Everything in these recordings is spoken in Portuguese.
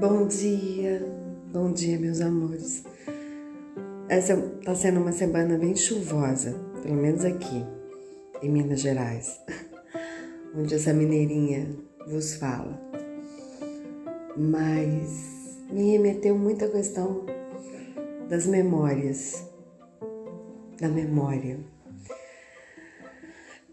Bom dia, bom dia, meus amores. Essa está sendo uma semana bem chuvosa, pelo menos aqui, em Minas Gerais, onde essa mineirinha vos fala. Mas me remeteu muito à questão das memórias, da memória.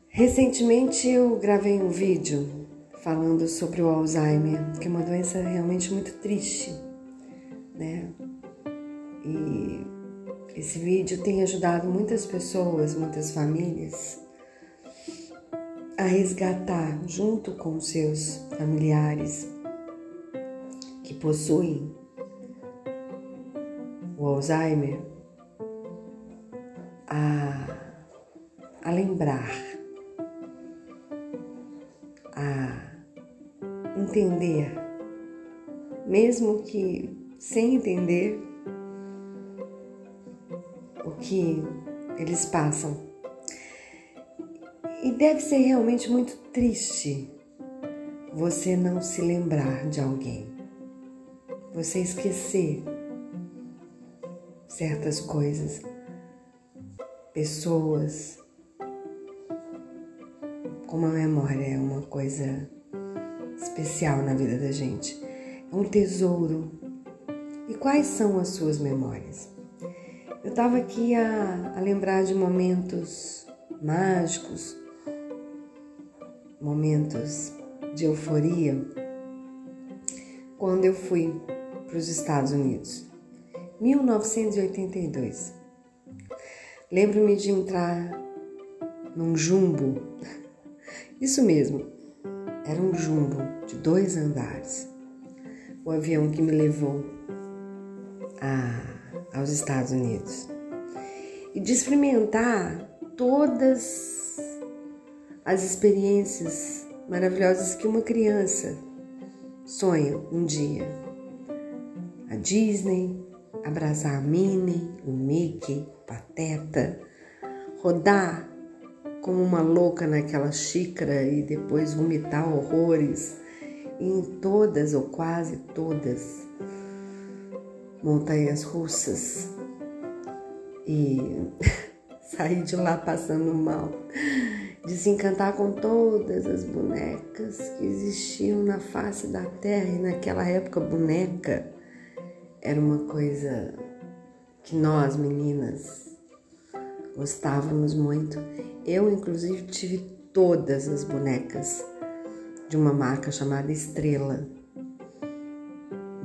Recentemente eu gravei um vídeo falando sobre o Alzheimer, que é uma doença realmente muito triste, né? E esse vídeo tem ajudado muitas pessoas, muitas famílias a resgatar, junto com seus familiares que possuem o Alzheimer, a, a lembrar, a entender, mesmo que sem entender o que eles passam. E deve ser realmente muito triste você não se lembrar de alguém, você esquecer certas coisas, pessoas. Como a memória é uma coisa especial na vida da gente. É um tesouro. E quais são as suas memórias? Eu estava aqui a, a lembrar de momentos mágicos, momentos de euforia, quando eu fui para os Estados Unidos, 1982. Lembro-me de entrar num jumbo, isso mesmo, era um jumbo de dois andares. O avião que me levou a, aos Estados Unidos. E de experimentar todas as experiências maravilhosas que uma criança sonha um dia. A Disney, abraçar a Minnie, o Mickey, o Pateta, rodar como uma louca naquela xícara e depois vomitar horrores em todas ou quase todas montanhas russas. E sair de lá passando mal, desencantar com todas as bonecas que existiam na face da terra. E naquela época boneca era uma coisa que nós meninas gostávamos muito. Eu, inclusive, tive todas as bonecas de uma marca chamada Estrela.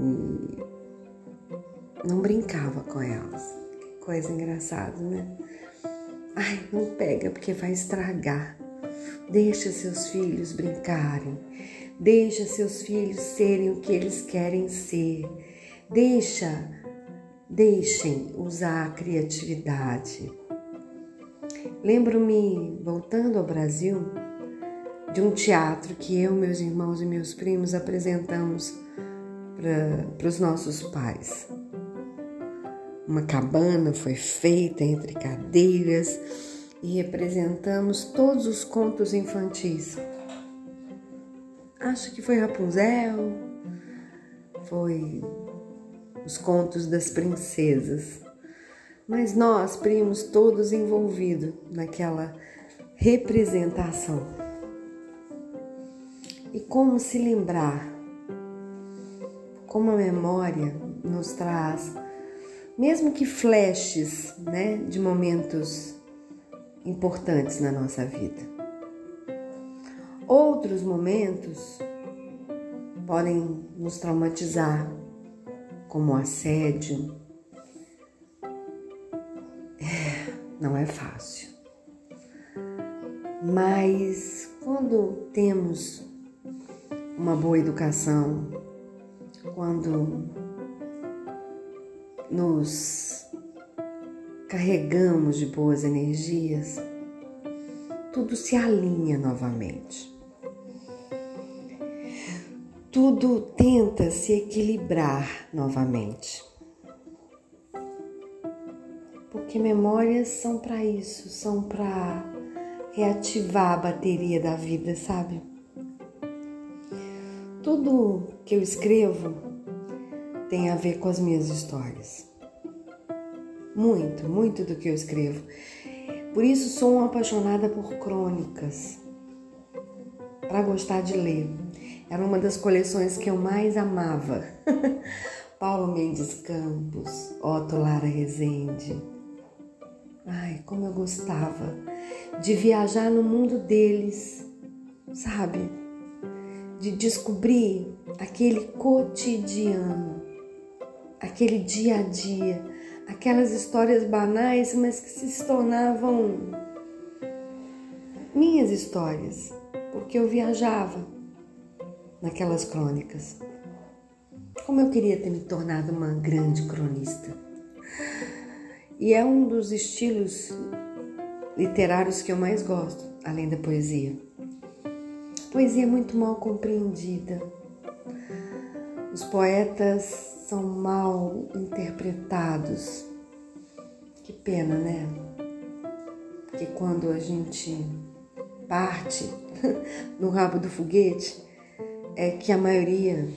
E não brincava com elas. Que coisa engraçada, né? Ai, não pega porque vai estragar. Deixa seus filhos brincarem. Deixa seus filhos serem o que eles querem ser. Deixa, deixem usar a criatividade. Lembro-me, voltando ao Brasil, de um teatro que eu, meus irmãos e meus primos apresentamos para os nossos pais. Uma cabana foi feita entre cadeiras e representamos todos os contos infantis. Acho que foi Rapunzel, foi os contos das princesas mas nós, primos, todos envolvidos naquela representação. E como se lembrar, como a memória nos traz, mesmo que flashes né, de momentos importantes na nossa vida. Outros momentos podem nos traumatizar, como assédio, não é fácil. Mas quando temos uma boa educação, quando nos carregamos de boas energias, tudo se alinha novamente. Tudo tenta se equilibrar novamente. Porque memórias são para isso, são para reativar a bateria da vida, sabe? Tudo que eu escrevo tem a ver com as minhas histórias. Muito, muito do que eu escrevo. Por isso sou uma apaixonada por crônicas. Para gostar de ler. Era uma das coleções que eu mais amava. Paulo Mendes Campos, Otto Lara Rezende. Ai, como eu gostava de viajar no mundo deles, sabe? De descobrir aquele cotidiano, aquele dia a dia, aquelas histórias banais, mas que se tornavam minhas histórias, porque eu viajava naquelas crônicas. Como eu queria ter me tornado uma grande cronista. E é um dos estilos literários que eu mais gosto, além da poesia. Poesia é muito mal compreendida. Os poetas são mal interpretados. Que pena, né? Porque quando a gente parte no rabo do foguete, é que a maioria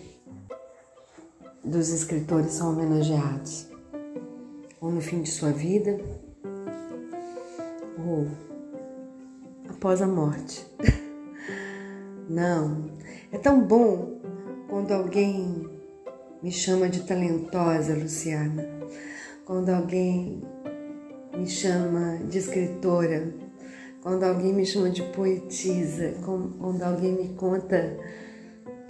dos escritores são homenageados ou no fim de sua vida, ou após a morte. Não, é tão bom quando alguém me chama de talentosa, Luciana, quando alguém me chama de escritora, quando alguém me chama de poetisa, quando alguém me conta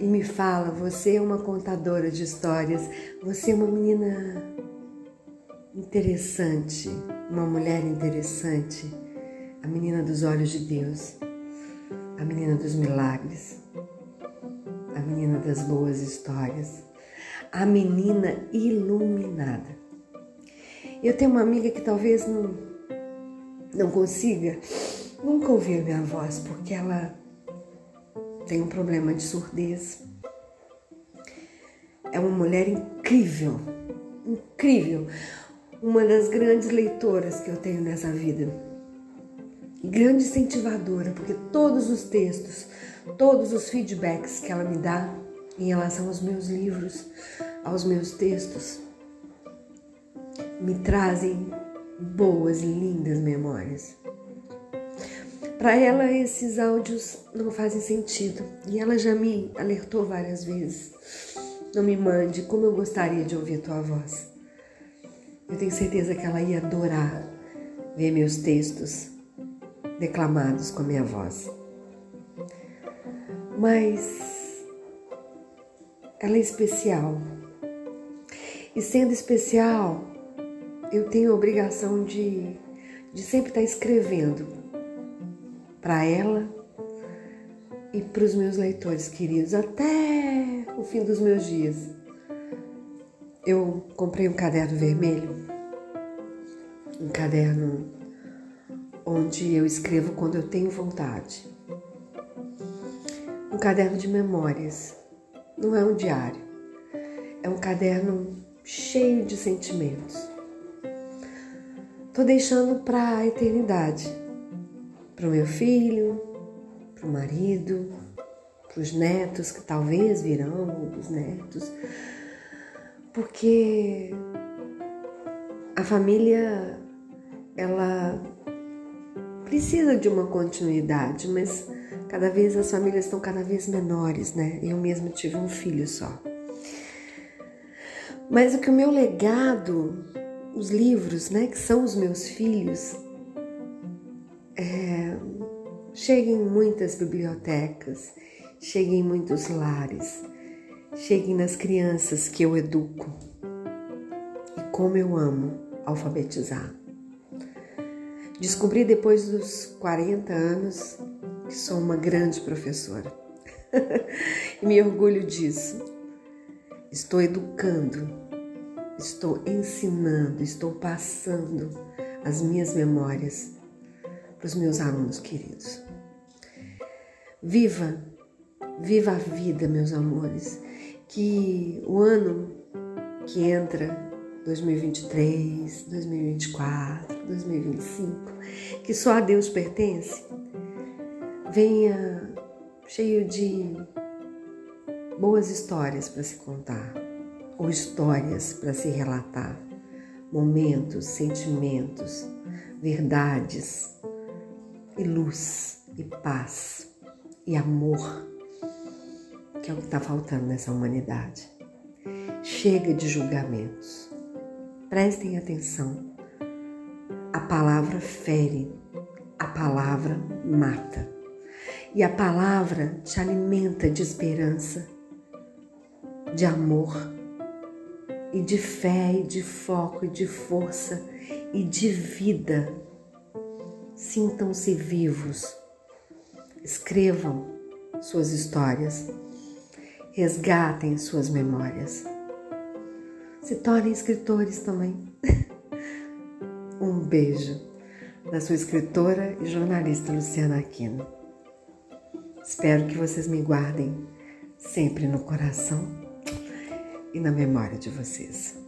e me fala: você é uma contadora de histórias, você é uma menina interessante, uma mulher interessante, a menina dos olhos de Deus, a menina dos milagres, a menina das boas histórias, a menina iluminada. Eu tenho uma amiga que talvez não, não consiga nunca ouvir minha voz, porque ela tem um problema de surdez. É uma mulher incrível, incrível uma das grandes leitoras que eu tenho nessa vida. Grande incentivadora, porque todos os textos, todos os feedbacks que ela me dá em relação aos meus livros, aos meus textos, me trazem boas e lindas memórias. Para ela, esses áudios não fazem sentido e ela já me alertou várias vezes. Não me mande, como eu gostaria de ouvir tua voz. Eu tenho certeza que ela ia adorar ver meus textos declamados com a minha voz. Mas ela é especial. E sendo especial, eu tenho a obrigação de, de sempre estar escrevendo para ela e para os meus leitores queridos até o fim dos meus dias eu comprei um caderno vermelho, um caderno onde eu escrevo quando eu tenho vontade. Um caderno de memórias, não é um diário, é um caderno cheio de sentimentos. Tô deixando para a eternidade, para o meu filho, para o marido, para os netos que talvez virão, os netos porque a família ela precisa de uma continuidade, mas cada vez as famílias estão cada vez menores, né? Eu mesma tive um filho só. Mas o que o meu legado, os livros, né, que são os meus filhos, é, cheguem em muitas bibliotecas, cheguem em muitos lares cheguem nas crianças que eu educo. E como eu amo alfabetizar. Descobri depois dos 40 anos que sou uma grande professora. e me orgulho disso. Estou educando, estou ensinando, estou passando as minhas memórias para os meus alunos queridos. Viva, viva a vida, meus amores que o ano que entra, 2023, 2024, 2025, que só a Deus pertence, venha cheio de boas histórias para se contar, ou histórias para se relatar, momentos, sentimentos, verdades e luz e paz e amor, que é o que está faltando nessa humanidade. Chega de julgamentos. Prestem atenção. A palavra fere, a palavra mata. E a palavra te alimenta de esperança, de amor e de fé e de foco e de força e de vida. Sintam-se vivos. Escrevam suas histórias. Resgatem suas memórias. Se tornem escritores também. um beijo da sua escritora e jornalista Luciana Aquino. Espero que vocês me guardem sempre no coração e na memória de vocês.